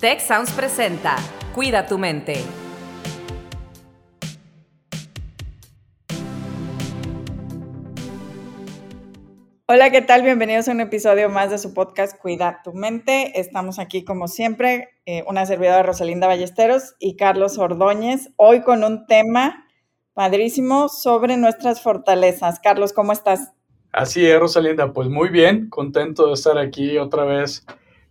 Tech Sounds presenta Cuida tu mente. Hola, ¿qué tal? Bienvenidos a un episodio más de su podcast Cuida tu mente. Estamos aquí como siempre, eh, una servidora Rosalinda Ballesteros y Carlos Ordóñez, hoy con un tema padrísimo sobre nuestras fortalezas. Carlos, ¿cómo estás? Así es, Rosalinda, pues muy bien, contento de estar aquí otra vez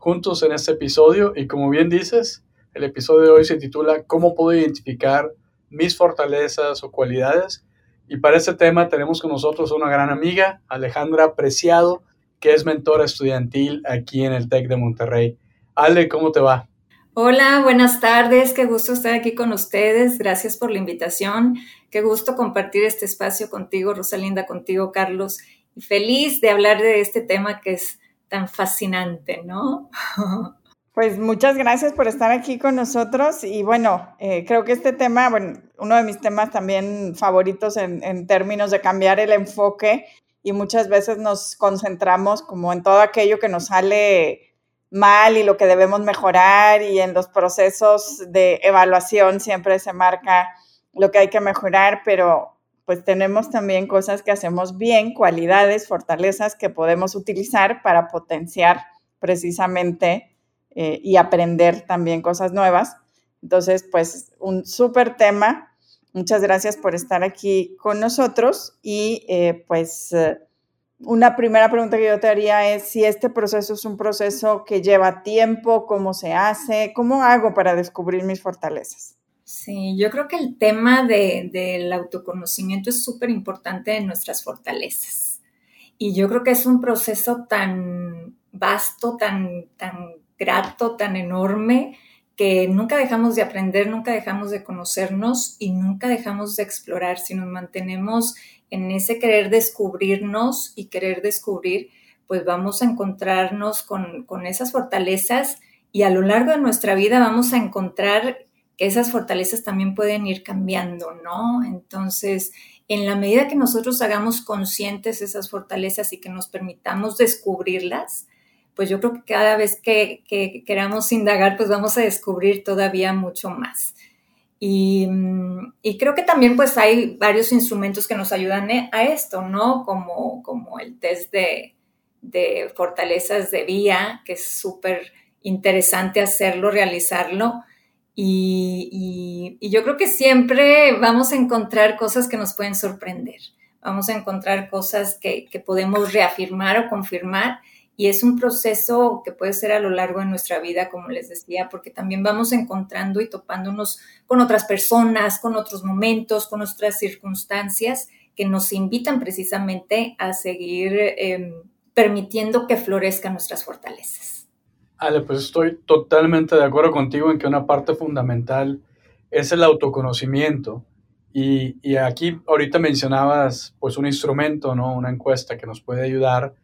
juntos en este episodio y como bien dices, el episodio de hoy se titula ¿Cómo puedo identificar mis fortalezas o cualidades? Y para este tema tenemos con nosotros una gran amiga, Alejandra Preciado, que es mentora estudiantil aquí en el TEC de Monterrey. Ale, ¿cómo te va? Hola, buenas tardes, qué gusto estar aquí con ustedes, gracias por la invitación, qué gusto compartir este espacio contigo, Rosalinda, contigo, Carlos, y feliz de hablar de este tema que es tan fascinante, ¿no? Pues muchas gracias por estar aquí con nosotros y bueno, eh, creo que este tema, bueno, uno de mis temas también favoritos en, en, términos de cambiar el enfoque y muchas veces nos concentramos como en todo aquello que nos sale mal y lo que debemos mejorar y en los procesos de evaluación siempre se marca lo que hay que mejorar, pero pues tenemos también cosas que hacemos bien, cualidades, fortalezas que podemos utilizar para potenciar precisamente eh, y aprender también cosas nuevas. Entonces, pues un súper tema. Muchas gracias por estar aquí con nosotros y eh, pues eh, una primera pregunta que yo te haría es si este proceso es un proceso que lleva tiempo, cómo se hace, cómo hago para descubrir mis fortalezas. Sí, yo creo que el tema de, del autoconocimiento es súper importante en nuestras fortalezas. Y yo creo que es un proceso tan vasto, tan, tan grato, tan enorme, que nunca dejamos de aprender, nunca dejamos de conocernos y nunca dejamos de explorar. Si nos mantenemos en ese querer descubrirnos y querer descubrir, pues vamos a encontrarnos con, con esas fortalezas y a lo largo de nuestra vida vamos a encontrar que esas fortalezas también pueden ir cambiando, ¿no? Entonces, en la medida que nosotros hagamos conscientes esas fortalezas y que nos permitamos descubrirlas, pues yo creo que cada vez que, queramos indagar, pues vamos a descubrir todavía mucho más. Y, creo que también pues hay varios instrumentos que nos ayudan a esto, ¿no? Como, como el test de, de fortalezas de vía, que es súper interesante hacerlo, realizarlo y, yo creo que siempre vamos a encontrar cosas que nos pueden sorprender. Vamos a encontrar cosas que, podemos reafirmar o confirmar. Y es un proceso que puede ser a lo largo de nuestra vida, como les decía, porque también vamos encontrando y topándonos con otras personas, con otros momentos, con otras circunstancias que nos invitan precisamente a seguir eh, permitiendo que florezcan nuestras fortalezas. Ale, pues estoy totalmente de acuerdo contigo en que una parte fundamental es el autoconocimiento. Y, y, aquí ahorita mencionabas pues un instrumento, ¿no? Una encuesta que nos puede ayudar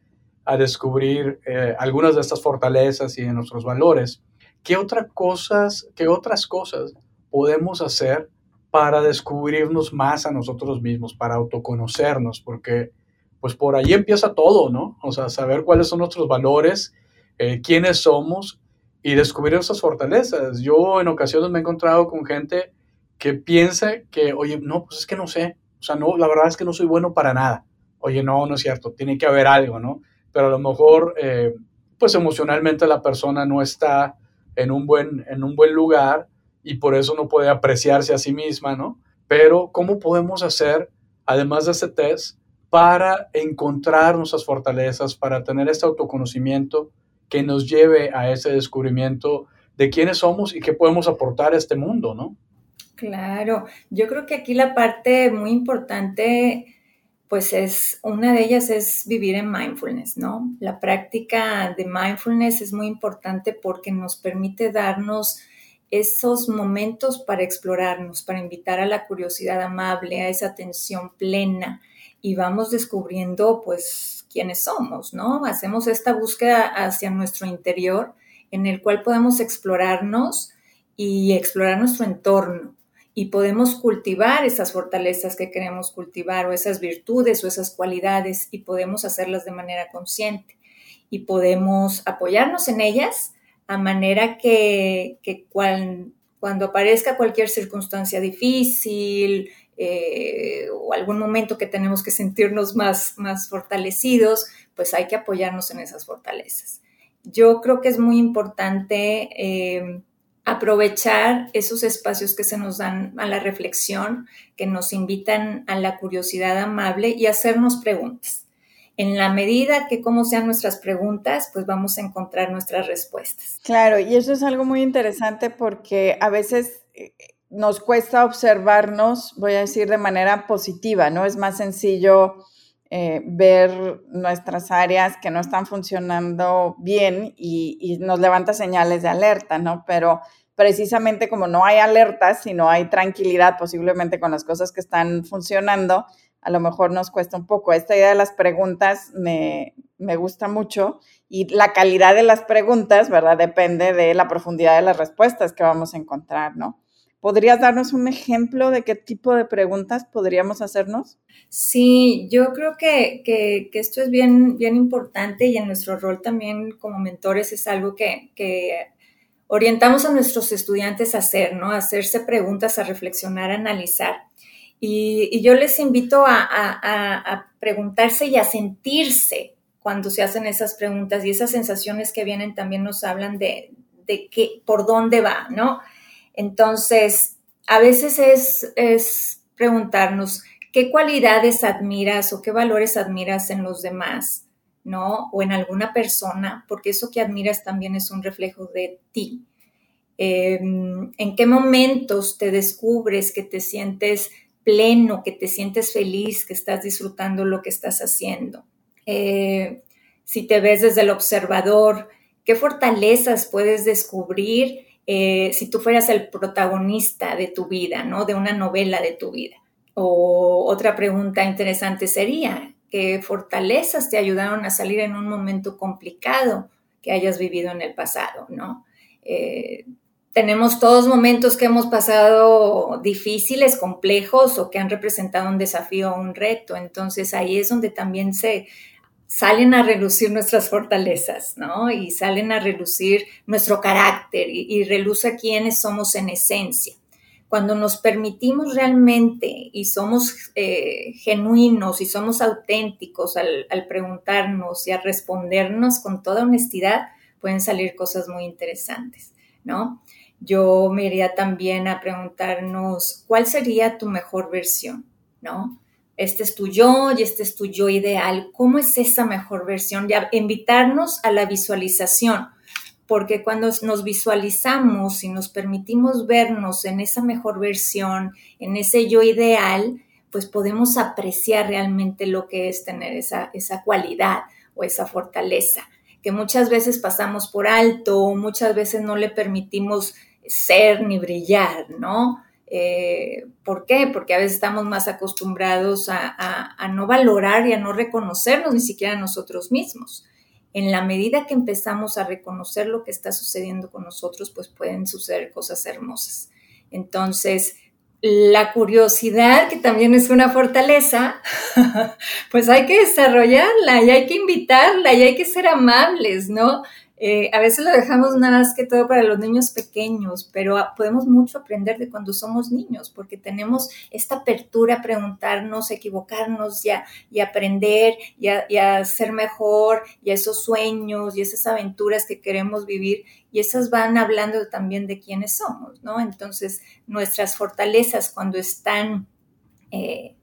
a descubrir eh, algunas de estas fortalezas y de nuestros valores. ¿Qué, otra cosas, ¿Qué otras cosas podemos hacer para descubrirnos más a nosotros mismos, para autoconocernos? Porque pues por ahí empieza todo, ¿no? O sea, saber cuáles son nuestros valores eh, quiénes somos y descubrir esas fortalezas. Yo en ocasiones me he encontrado con gente que piensa que, oye, no, pues es que no sé, o sea, no, la verdad es que no soy bueno para nada. Oye, no, no es cierto, tiene que haber algo, ¿no? Pero a lo mejor, eh, pues emocionalmente la persona no está en un, buen, en un buen lugar y por eso no puede apreciarse a sí misma, ¿no? Pero, ¿cómo podemos hacer, además de ese test, para encontrar nuestras fortalezas, para tener este autoconocimiento que nos lleve a ese descubrimiento de quiénes somos y qué podemos aportar a este mundo, ¿no? Claro, yo creo que aquí la parte muy importante, pues es, una de ellas es vivir en mindfulness, ¿no? La práctica de mindfulness es muy importante porque nos permite darnos esos momentos para explorarnos, para invitar a la curiosidad amable, a esa atención plena y vamos descubriendo pues quiénes somos, ¿no? Hacemos esta búsqueda hacia nuestro interior en el cual podemos explorarnos y explorar nuestro entorno y podemos cultivar esas fortalezas que queremos cultivar o esas virtudes o esas cualidades y podemos hacerlas de manera consciente y podemos apoyarnos en ellas a manera que, cuando aparezca cualquier circunstancia difícil eh, o algún momento que tenemos que sentirnos más, más fortalecidos, pues hay que apoyarnos en esas fortalezas. Yo creo que es muy importante eh, aprovechar esos espacios que se nos dan a la reflexión, que nos invitan a la curiosidad amable y hacernos preguntas. En la medida que como sean nuestras preguntas, pues vamos a encontrar nuestras respuestas. Claro, y eso es algo muy interesante porque a veces eh, nos cuesta observarnos, voy a decir, de manera positiva, ¿no? Es más sencillo eh, ver nuestras áreas que no están funcionando bien y, nos levanta señales de alerta, ¿no? Pero precisamente como no hay alertas, sino hay tranquilidad posiblemente con las cosas que están funcionando, a lo mejor nos cuesta un poco. Esta idea de las preguntas me, me gusta mucho y la calidad de las preguntas, ¿verdad? Depende de la profundidad de las respuestas que vamos a encontrar, ¿no? ¿Podrías darnos un ejemplo de qué tipo de preguntas podríamos hacernos? Sí, yo creo que, esto es bien, bien importante y en nuestro rol también como mentores es algo que, orientamos a nuestros estudiantes a hacer, ¿no? A hacerse preguntas, a reflexionar, a analizar. Y, yo les invito a, preguntarse y a sentirse cuando se hacen esas preguntas y esas sensaciones que vienen también nos hablan de, de qué, por dónde va, ¿no? Entonces, a veces es, preguntarnos qué cualidades admiras o qué valores admiras en los demás, ¿no? O en alguna persona, porque eso que admiras también es un reflejo de ti. Em, ¿En qué momentos te descubres que te sientes pleno, que te sientes feliz, que estás disfrutando lo que estás haciendo? Eh, si te ves desde el observador, ¿qué fortalezas puedes descubrir eh, si tú fueras el protagonista de tu vida, ¿no? De una novela de tu vida. O otra pregunta interesante sería, ¿qué fortalezas te ayudaron a salir en un momento complicado que hayas vivido en el pasado, ¿no? Eh, tenemos todos momentos que hemos pasado difíciles, complejos o que han representado un desafío o un reto. Entonces ahí es donde también se, salen a relucir nuestras fortalezas, ¿no? Y salen a relucir nuestro carácter y, reluce quiénes somos en esencia. Cuando nos permitimos realmente y somos eh, genuinos y somos auténticos al, al preguntarnos y a respondernos con toda honestidad, pueden salir cosas muy interesantes, ¿no? Yo me iría también a preguntarnos cuál sería tu mejor versión, ¿no? Este es tu yo y este es tu yo ideal. ¿Cómo es esa mejor versión? Ya invitarnos a la visualización, porque cuando nos visualizamos y nos permitimos vernos en esa mejor versión, en ese yo ideal, pues podemos apreciar realmente lo que es tener esa, esa cualidad o esa fortaleza, que muchas veces pasamos por alto, muchas veces no le permitimos ser ni brillar, ¿no? Eh, ¿Por qué? Porque a veces estamos más acostumbrados a, no valorar y a no reconocernos ni siquiera nosotros mismos. En la medida que empezamos a reconocer lo que está sucediendo con nosotros, pues pueden suceder cosas hermosas. Entonces, la curiosidad, que también es una fortaleza, pues hay que desarrollarla y hay que invitarla y hay que ser amables, ¿no? Eh, a veces lo dejamos nada más que todo para los niños pequeños, pero podemos mucho aprender de cuando somos niños, porque tenemos esta apertura a preguntarnos, equivocarnos y a, y aprender y a, ser mejor y a esos sueños y esas aventuras que queremos vivir y esas van hablando también de quiénes somos, ¿no? Entonces, nuestras fortalezas cuando están... Eh,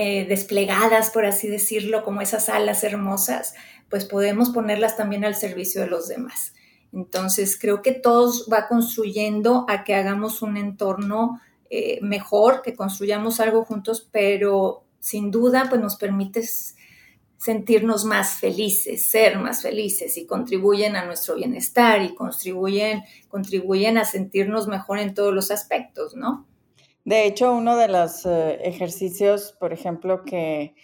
eh, desplegadas, por así decirlo, como esas alas hermosas, pues podemos ponerlas también al servicio de los demás. Entonces, creo que todos va construyendo a que hagamos un entorno eh, mejor, que construyamos algo juntos, pero sin duda, pues nos permite sentirnos más felices, ser más felices y contribuyen a nuestro bienestar y contribuyen, contribuyen a sentirnos mejor en todos los aspectos, ¿no? De hecho, uno de los eh, ejercicios, por ejemplo, que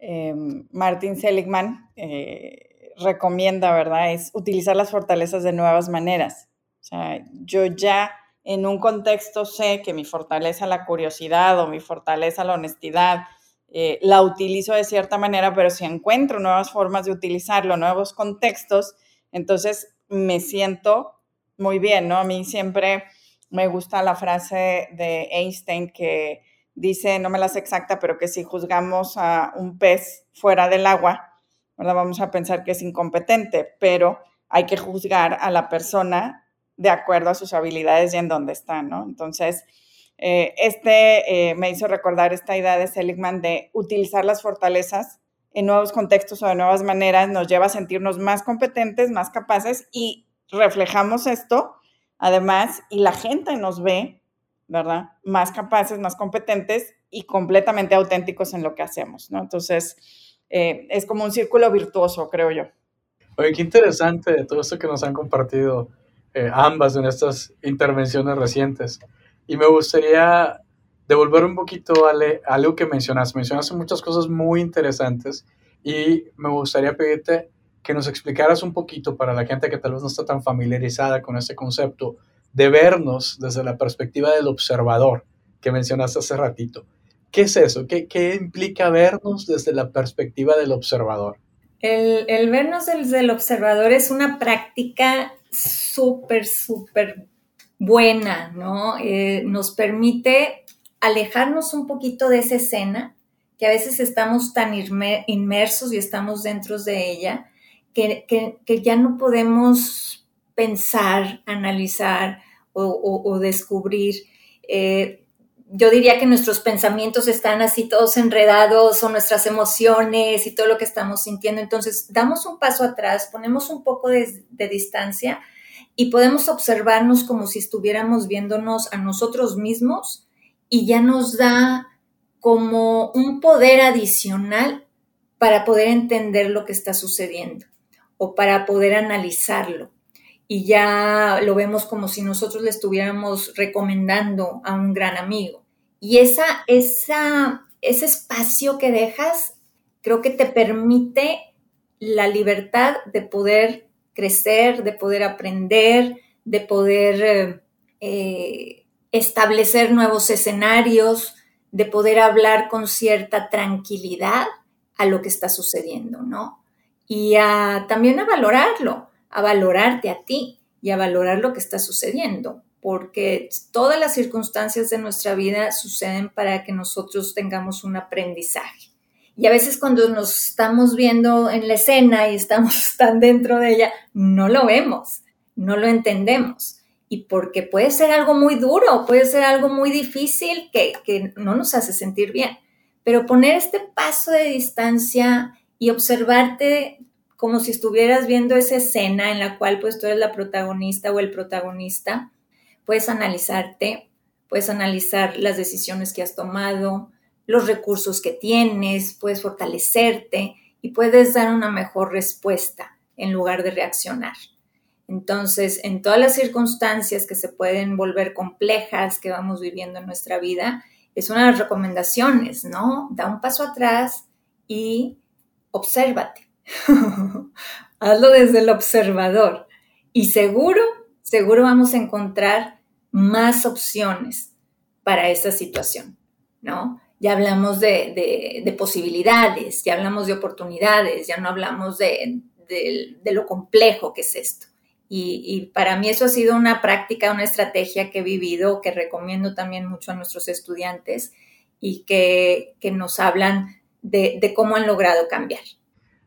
Em, Martin Seligman eh, recomienda, ¿verdad? Es utilizar las fortalezas de nuevas maneras. O sea, yo ya en un contexto sé que mi fortaleza la curiosidad o mi fortaleza la honestidad, eh, la utilizo de cierta manera, pero si encuentro nuevas formas de utilizarlo, nuevos contextos, entonces me siento muy bien, ¿no? A mí siempre me gusta la frase de Einstein que dice, no me la sé exacta, pero que si juzgamos a un pez fuera del agua, ¿verdad? vamos a pensar que es incompetente, pero hay que juzgar a la persona de acuerdo a sus habilidades y en dónde está, ¿no? Entonces, eh, este eh, me hizo recordar esta idea de Seligman de utilizar las fortalezas en nuevos contextos o de nuevas maneras, nos lleva a sentirnos más competentes, más capaces y reflejamos esto, además, y la gente nos ve, ¿verdad? Más capaces, más competentes y completamente auténticos en lo que hacemos, ¿no? Entonces, eh, es como un círculo virtuoso, creo yo. Oye, qué interesante todo esto que nos han compartido eh, ambas en estas intervenciones recientes. Y me gustaría devolver un poquito a, algo que mencionaste. Mencionaste muchas cosas muy interesantes y me gustaría pedirte que nos explicaras un poquito para la gente que tal vez no está tan familiarizada con este concepto de vernos desde la perspectiva del observador que mencionaste hace ratito. ¿Qué es eso? ¿Qué, qué implica vernos desde la perspectiva del observador? El, vernos desde el observador es una práctica súper, súper buena, ¿no? Eh, nos permite alejarnos un poquito de esa escena, que a veces estamos tan inmersos y estamos dentro de ella, que, ya no podemos pensar, analizar o, descubrir. Eh, yo diría que nuestros pensamientos están así todos enredados o nuestras emociones y todo lo que estamos sintiendo. Entonces, damos un paso atrás, ponemos un poco de, distancia y podemos observarnos como si estuviéramos viéndonos a nosotros mismos y ya nos da como un poder adicional para poder entender lo que está sucediendo o para poder analizarlo. Y ya lo vemos como si nosotros le estuviéramos recomendando a un gran amigo. Y esa, esa, ese espacio que dejas, creo que te permite la libertad de poder crecer, de poder aprender, de poder eh, establecer nuevos escenarios, de poder hablar con cierta tranquilidad a lo que está sucediendo, ¿no? Y también a valorarlo, a valorarte a ti y a valorar lo que está sucediendo porque todas las circunstancias de nuestra vida suceden para que nosotros tengamos un aprendizaje. Y a veces cuando nos estamos viendo en la escena y estamos tan dentro de ella, no lo vemos, no lo entendemos. Y porque puede ser algo muy duro, puede ser algo muy difícil que, que no nos hace sentir bien. Pero poner este paso de distancia y observarte como si estuvieras viendo esa escena en la cual pues tú eres la protagonista o el protagonista, puedes analizarte, puedes analizar las decisiones que has tomado, los recursos que tienes, puedes fortalecerte y puedes dar una mejor respuesta en lugar de reaccionar. Entonces, en todas las circunstancias que se pueden volver complejas que vamos viviendo en nuestra vida, es una de las recomendaciones, ¿no? Da un paso atrás y obsérvate. Hazlo desde el observador. Y seguro, seguro vamos a encontrar más opciones para esa situación, ¿no? Ya hablamos de, posibilidades, ya hablamos de oportunidades, ya no hablamos de, lo complejo que es esto. Y, para mí eso ha sido una práctica, una estrategia que he vivido, que recomiendo también mucho a nuestros estudiantes y que, nos hablan de, cómo han logrado cambiar.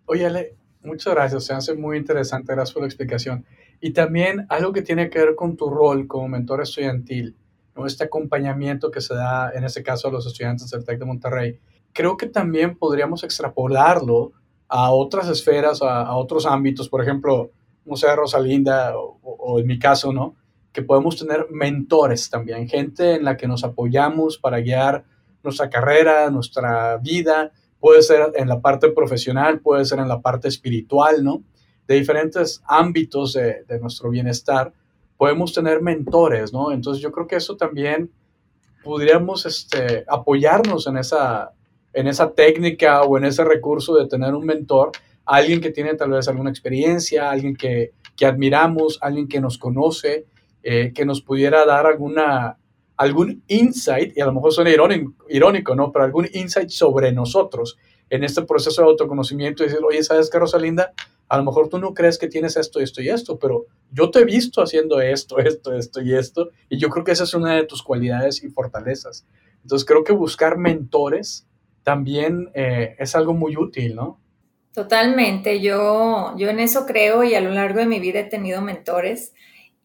Oye, Ale, muchas gracias, se hace muy interesante, gracias por la explicación. Y también algo que tiene que ver con tu rol como mentor estudiantil, ¿no? este acompañamiento que se da en este caso a los estudiantes del TEC de Monterrey. Creo que también podríamos extrapolarlo a otras esferas, a, otros ámbitos, por ejemplo, no sé, Rosalinda o, o, en mi caso, ¿no? Que podemos tener mentores también, gente en la que nos apoyamos para guiar nuestra carrera, nuestra vida, puede ser en la parte profesional, puede ser en la parte espiritual, ¿no? de diferentes ámbitos de, nuestro bienestar, podemos tener mentores, ¿no? Entonces yo creo que eso también podríamos este, apoyarnos en esa, en esa técnica o en ese recurso de tener un mentor, alguien que tiene tal vez alguna experiencia, alguien que, que admiramos, alguien que nos conoce, eh, que nos pudiera dar alguna, algún insight, y a lo mejor suena irónico, ¿no? Pero algún insight sobre nosotros en este proceso de autoconocimiento y decir, oye, ¿sabes qué, Rosalinda? a lo mejor tú no crees que tienes esto, esto y esto, pero yo te he visto haciendo esto, esto, esto y esto, y yo creo que esa es una de tus cualidades y fortalezas. Entonces creo que buscar mentores también eh, es algo muy útil, ¿no? Totalmente, yo, yo en eso creo y a lo largo de mi vida he tenido mentores.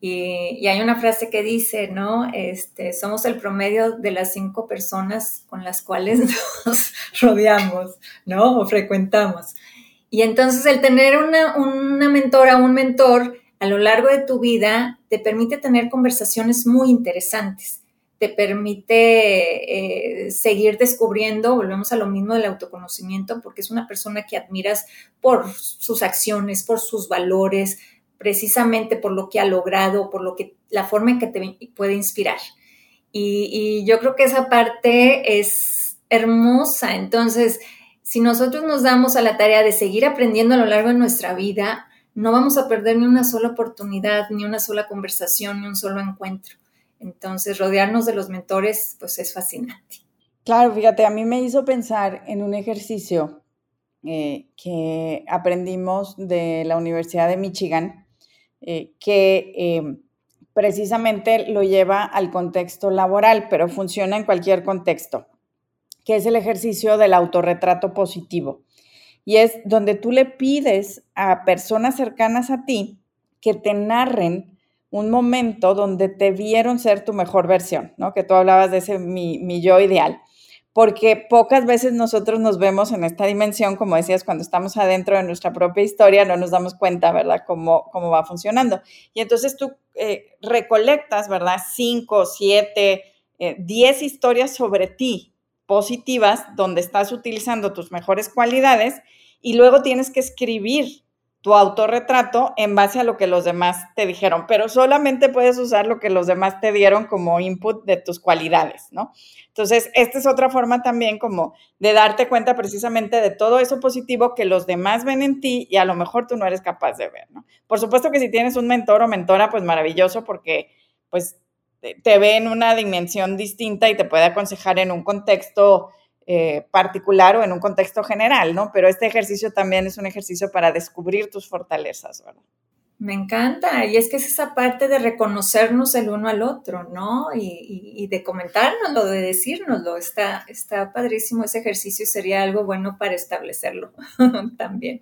Y, hay una frase que dice, ¿no? Este, somos el promedio de las cinco personas con las cuales nos rodeamos, ¿no? O frecuentamos. Y entonces el tener una, una mentora, un mentor a lo largo de tu vida te permite tener conversaciones muy interesantes, te permite eh, seguir descubriendo, volvemos a lo mismo del autoconocimiento, porque es una persona que admiras por sus acciones, por sus valores, precisamente por lo que ha logrado, por lo que, la forma en que te puede inspirar. Y, y yo creo que esa parte es hermosa. Entonces, si nosotros nos damos a la tarea de seguir aprendiendo a lo largo de nuestra vida, no vamos a perder ni una sola oportunidad, ni una sola conversación, ni un solo encuentro. Entonces, rodearnos de los mentores, pues es fascinante. Claro, fíjate, a mí me hizo pensar en un ejercicio eh, que aprendimos de la Universidad de Michigan, eh, que eh, precisamente lo lleva al contexto laboral, pero funciona en cualquier contexto, que es el ejercicio del autorretrato positivo. Y es donde tú le pides a personas cercanas a ti que te narren un momento donde te vieron ser tu mejor versión, ¿no? Que tú hablabas de ese mi, mi yo ideal porque pocas veces nosotros nos vemos en esta dimensión, como decías, cuando estamos adentro de nuestra propia historia, no nos damos cuenta, ¿verdad?, cómo, cómo va funcionando. Y entonces tú eh, recolectas, ¿verdad?, cinco, siete, eh, diez historias sobre ti positivas, donde estás utilizando tus mejores cualidades, y luego tienes que escribir tu autorretrato en base a lo que los demás te dijeron, pero solamente puedes usar lo que los demás te dieron como input de tus cualidades, ¿no? Entonces, esta es otra forma también como de darte cuenta precisamente de todo eso positivo que los demás ven en ti y a lo mejor tú no eres capaz de ver, ¿no? Por supuesto que si tienes un mentor o mentora, pues maravilloso porque pues te ve en una dimensión distinta y te puede aconsejar en un contexto eh, particular o en un contexto general, ¿no? Pero este ejercicio también es un ejercicio para descubrir tus fortalezas, ¿verdad? Me encanta, y es que es esa parte de reconocernos el uno al otro, ¿no? Y, y, de comentárnoslo, de decírnoslo. Está, está padrísimo ese ejercicio y sería algo bueno para establecerlo también.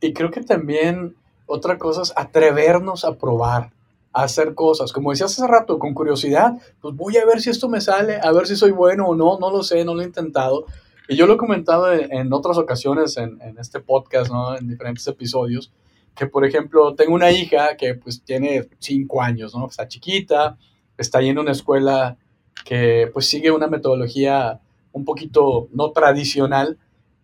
Y creo que también otra cosa es atrevernos a probar hacer cosas. Como decías hace rato, con curiosidad, pues voy a ver si esto me sale, a ver si soy bueno o no, no lo sé, no lo he intentado. Y yo lo he comentado en, otras ocasiones en, este podcast, ¿no? En diferentes episodios, que por ejemplo, tengo una hija que pues tiene cinco años, ¿no? Está chiquita, está yendo en una escuela que pues sigue una metodología un poquito no tradicional,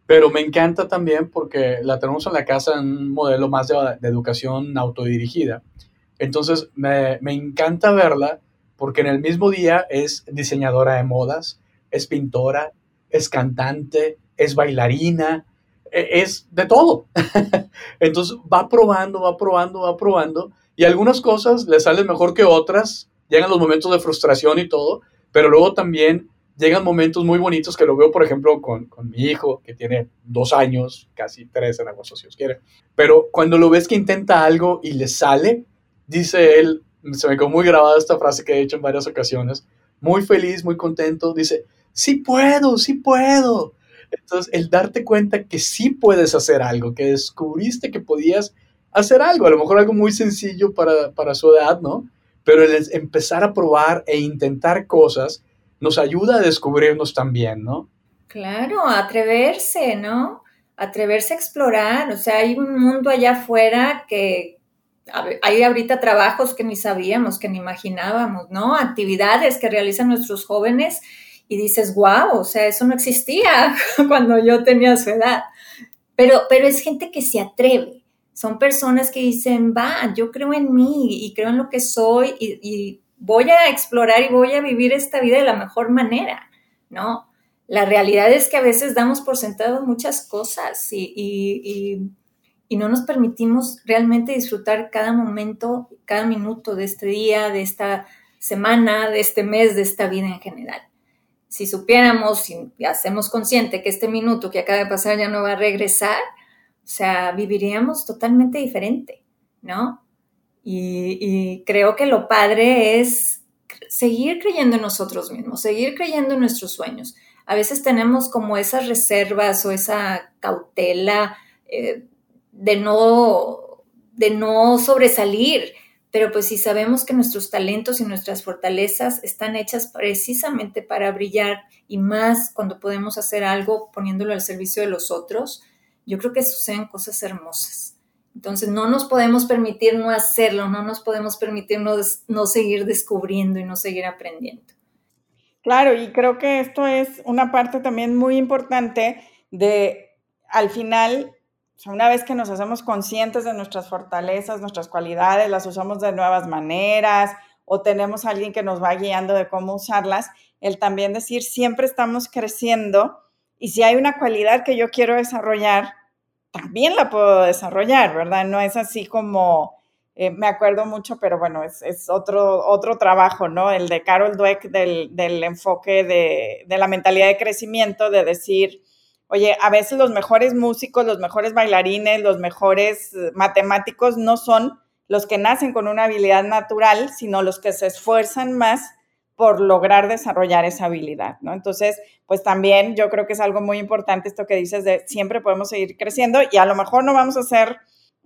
pero me encanta también porque la tenemos en la casa en un modelo más de, de educación autodirigida. Entonces, me, encanta verla porque en el mismo día es diseñadora de modas, es pintora, es cantante, es bailarina, e, es de todo. Entonces va probando, va probando, va probando y algunas cosas le salen mejor que otras, llegan los momentos de frustración y todo, pero luego también llegan momentos muy bonitos que lo veo, por ejemplo, con, con mi hijo, que tiene dos años, casi tres en agosto, si os quiere. Pero cuando lo ves que intenta algo y le sale, dice él, se me quedó muy grabada esta frase que he hecho en varias ocasiones, muy feliz, muy contento, dice, sí puedo, sí puedo. Entonces, el darte cuenta que sí puedes hacer algo, que descubriste que podías hacer algo, a lo mejor algo muy sencillo para, para su edad, ¿no? Pero el empezar a probar e intentar cosas nos ayuda a descubrirnos también, ¿no? Claro, atreverse, ¿no? Atreverse a explorar, o sea, hay un mundo allá afuera que, hay ahorita trabajos que ni sabíamos, que ni imaginábamos, ¿no? Actividades que realizan nuestros jóvenes y dices, wow, o sea, eso no existía cuando yo tenía su edad. Pero, pero es gente que se atreve. Son personas que dicen, va, yo creo en mí y creo en lo que soy y, voy a explorar y voy a vivir esta vida de la mejor manera, ¿no? La realidad es que a veces damos por sentado muchas cosas y y no nos permitimos realmente disfrutar cada momento, cada minuto de este día, de esta semana, de este mes, de esta vida en general. Si supiéramos, si hacemos consciente que este minuto que acaba de pasar ya no va a regresar, o sea, viviríamos totalmente diferente, ¿no? Y, y creo que lo padre es seguir creyendo en nosotros mismos, seguir creyendo en nuestros sueños. A veces tenemos como esas reservas o esa cautela eh, de, no, de no sobresalir, pero pues si sabemos que nuestros talentos y nuestras fortalezas están hechas precisamente para brillar y más cuando podemos hacer algo poniéndolo al servicio de los otros, yo creo que suceden cosas hermosas. Entonces no nos podemos permitir no hacerlo, no nos podemos permitir no, no seguir descubriendo y no seguir aprendiendo. Claro, y creo que esto es una parte también muy importante de, al final, una vez que nos hacemos conscientes de nuestras fortalezas, nuestras cualidades, las usamos de nuevas maneras o tenemos a alguien que nos va guiando de cómo usarlas, el también decir, siempre estamos creciendo y si hay una cualidad que yo quiero desarrollar, también la puedo desarrollar, ¿verdad? No es así como, eh, me acuerdo mucho, pero bueno, es, otro, otro trabajo, ¿no? El de Carol Dweck del, enfoque de, de, la mentalidad de crecimiento, de decir, oye, a veces los mejores músicos, los mejores bailarines, los mejores eh, matemáticos no son los que nacen con una habilidad natural, sino los que se esfuerzan más por lograr desarrollar esa habilidad, ¿no? Entonces, pues también yo creo que es algo muy importante esto que dices de siempre podemos seguir creciendo y a lo mejor no vamos a ser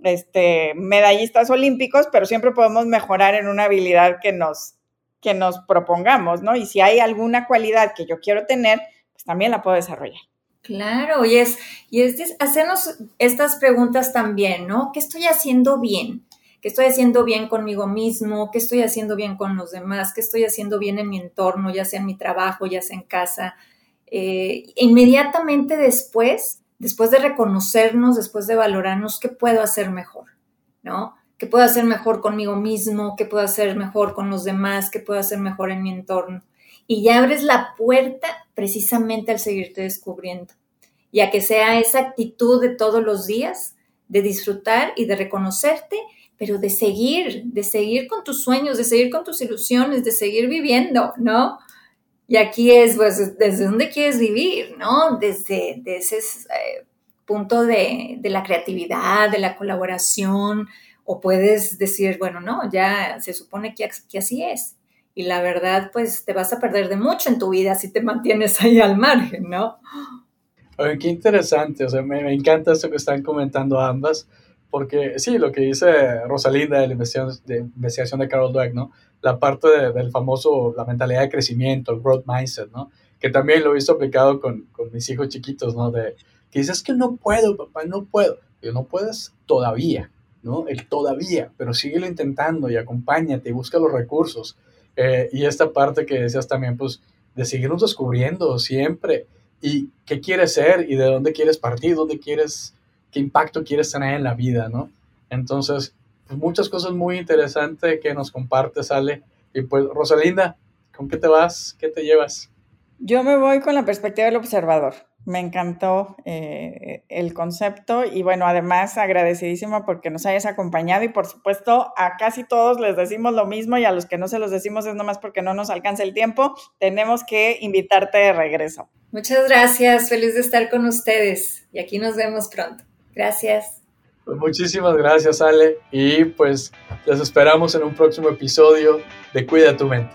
este, medallistas olímpicos, pero siempre podemos mejorar en una habilidad que nos, que nos propongamos, ¿no? Y si hay alguna cualidad que yo quiero tener, pues también la puedo desarrollar. Claro, y es, y es hacernos estas preguntas también, ¿no? ¿Qué estoy haciendo bien? qué estoy haciendo bien conmigo mismo, qué estoy haciendo bien con los demás, qué estoy haciendo bien en mi entorno, ya sea en mi trabajo, ya sea en casa. Eh, inmediatamente después, después de reconocernos, después de valorarnos, ¿qué puedo hacer mejor? ¿No? ¿Qué puedo hacer mejor conmigo mismo? ¿Qué puedo hacer mejor con los demás? ¿Qué puedo hacer mejor en mi entorno? Y ya abres la puerta precisamente al seguirte descubriendo. Y a que sea esa actitud de todos los días, de disfrutar y de reconocerte pero de seguir, de seguir con tus sueños, de seguir con tus ilusiones, de seguir viviendo, ¿no? Y aquí es, pues, desde dónde quieres vivir, ¿no? Desde, ese eh, punto de, la creatividad, de la colaboración, o puedes decir, bueno, no, ya se supone que, que así es. Y la verdad, pues, te vas a perder de mucho en tu vida si te mantienes ahí al margen, ¿no? Oye, qué interesante, o sea, me, me encanta esto que están comentando ambas porque sí, lo que dice Rosalinda de la investigación de, investigación de Carol Dweck, ¿no? La parte del famoso, la mentalidad de crecimiento, el growth mindset, ¿no? Que también lo he visto aplicado con, con mis hijos chiquitos, ¿no? De que dices que no puedo, papá, no puedo. Y no puedes todavía, ¿no? El todavía, pero síguelo intentando y acompáñate y busca los recursos. Eh, y esta parte que decías también, pues, de seguirnos descubriendo siempre y qué quieres ser y de dónde quieres partir, dónde quieres qué impacto quieres tener en la vida, ¿no? Entonces, pues muchas cosas muy interesantes que nos compartes, Ale. Y pues, Rosalinda, ¿con qué te vas? ¿Qué te llevas? Yo me voy con la perspectiva del observador. Me encantó eh, el concepto y bueno, además agradecidísima porque nos hayas acompañado y por supuesto a casi todos les decimos lo mismo y a los que no se los decimos es nomás porque no nos alcanza el tiempo. Tenemos que invitarte de regreso. Muchas gracias, feliz de estar con ustedes y aquí nos vemos pronto. Gracias. Pues muchísimas gracias, Ale. Y pues les esperamos en un próximo episodio de Cuida tu mente.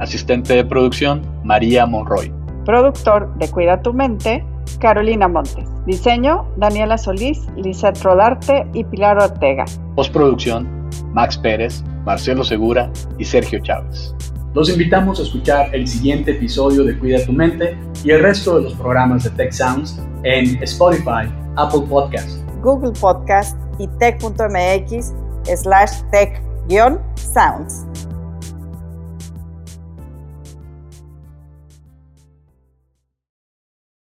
Asistente de producción, María Monroy. Productor de Cuida tu mente, Carolina Montes. Diseño, Daniela Solís, Lisette Rodarte y Pilar Ortega. Postproducción, Max Pérez, Marcelo Segura y Sergio Chávez. Los invitamos a escuchar el siguiente episodio de Cuida tu mente y el resto de los programas de Tech Sounds en Spotify, Apple Podcasts Google Podcast y tech.mx slash tech-sounds.